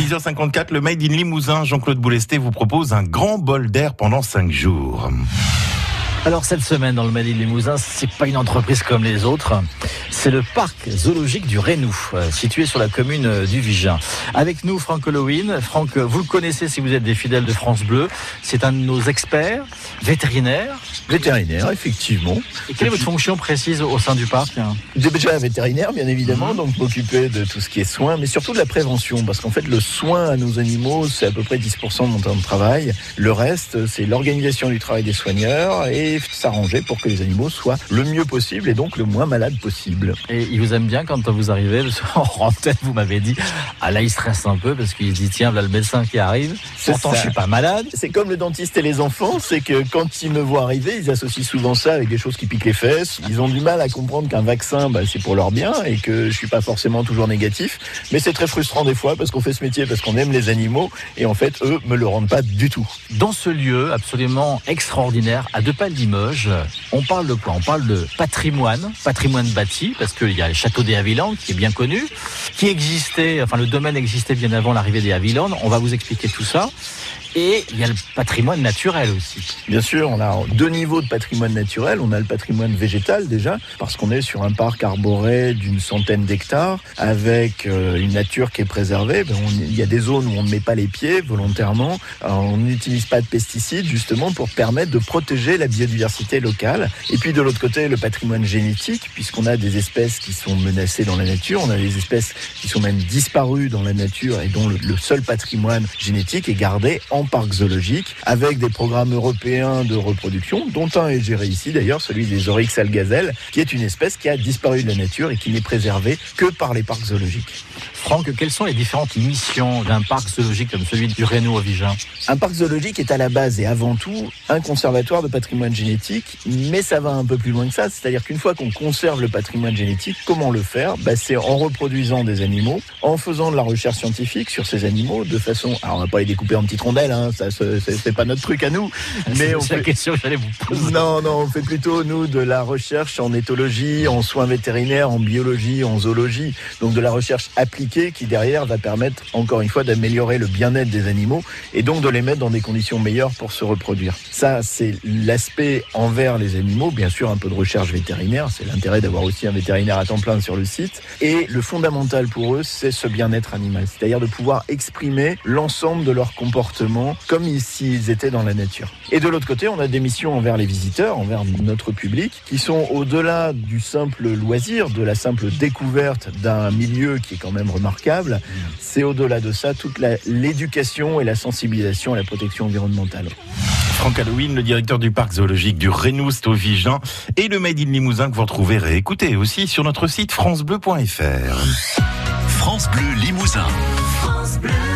6h54, le Made in Limousin, Jean-Claude Boulesté vous propose un grand bol d'air pendant 5 jours. Alors cette semaine dans le Made in Limousin, c'est pas une entreprise comme les autres. C'est le parc zoologique du Rénou, euh, situé sur la commune euh, du Vigin. Avec nous, Franck Halloween. Franck, vous le connaissez si vous êtes des fidèles de France Bleu. C'est un de nos experts vétérinaires. Vétérinaire, effectivement. Et quelle est votre fonction précise au sein du parc? Déjà vétérinaire, bien évidemment, donc m'occuper de tout ce qui est soins, mais surtout de la prévention, parce qu'en fait, le soin à nos animaux, c'est à peu près 10% de mon temps de travail. Le reste, c'est l'organisation du travail des soigneurs et s'arranger pour que les animaux soient le mieux possible et donc le moins malade possible. Et il vous aime bien quand vous arrivez, en tête, vous m'avez dit, ah là, il stresse un peu parce qu'il se dit, tiens, là, le médecin qui arrive. Pourtant, je suis pas malade. C'est comme le dentiste et les enfants, c'est que quand ils me voient arriver, ils associent souvent ça avec des choses qui piquent les fesses. Ils ont du mal à comprendre qu'un vaccin, bah, c'est pour leur bien et que je suis pas forcément toujours négatif. Mais c'est très frustrant des fois parce qu'on fait ce métier, parce qu'on aime les animaux et en fait, eux me le rendent pas du tout. Dans ce lieu absolument extraordinaire, à deux pas de On parle de quoi? On parle de patrimoine, patrimoine bâti, parce qu'il y a le château des Havillandes qui est bien connu, qui existait, enfin le domaine existait bien avant l'arrivée des Havillandes. On va vous expliquer tout ça. Et il y a le patrimoine naturel aussi. Bien sûr, on a deux niveaux de patrimoine naturel. On a le patrimoine végétal déjà, parce qu'on est sur un parc arboré d'une centaine d'hectares, avec euh, une nature qui est préservée. Ben, il y a des zones où on ne met pas les pieds volontairement. on n'utilise pas de pesticides justement pour permettre de protéger la biodiversité locale. Et puis de l'autre côté, le patrimoine génétique, puisqu'on a des espèces qui sont menacées dans la nature, on a des espèces qui sont même disparues dans la nature et dont le, le seul patrimoine génétique est gardé en parc zoologique avec des programmes européens de reproduction, dont un est géré ici d'ailleurs, celui des oryx algazelles, qui est une espèce qui a disparu de la nature et qui n'est préservée que par les parcs zoologiques. Franck, quelles sont les différentes missions d'un parc zoologique comme celui du Rénault au Vigin Un parc zoologique est à la base et avant tout un conservatoire de patrimoine génétique, mais ça va un peu plus loin que ça. C'est-à-dire qu'une fois qu'on conserve le patrimoine génétique, comment le faire? Bah, C'est en reproduisant des animaux, en faisant de la recherche scientifique sur ces animaux de façon. Alors on va pas les découper en petites rondelles, hein, ça c'est pas notre truc à nous. Mais on fait... la question que j'allais vous poser. Non, non, on fait plutôt nous de la recherche en éthologie, en soins vétérinaires, en biologie, en zoologie, donc de la recherche appliquée qui derrière va permettre encore une fois d'améliorer le bien-être des animaux et donc de les mettre dans des conditions meilleures pour se reproduire. Ça, c'est l'aspect envers les animaux, bien sûr un peu de recherche vétérinaire, c'est l'intérêt d'avoir aussi un vétérinaire à temps plein sur le site. Et le fondamental pour eux, c'est ce bien-être animal, c'est-à-dire de pouvoir exprimer l'ensemble de leur comportement comme s'ils étaient dans la nature. Et de l'autre côté, on a des missions envers les visiteurs, envers notre public, qui sont au-delà du simple loisir, de la simple découverte d'un milieu qui est quand même remarquable. C'est au-delà de ça toute l'éducation et la sensibilisation à la protection environnementale. Franck Halloween, le directeur du parc zoologique du Rénoust au Vigan et le Made in Limousin que vous retrouvez réécouté aussi sur notre site francebleu.fr. France Bleu Limousin. France Bleu.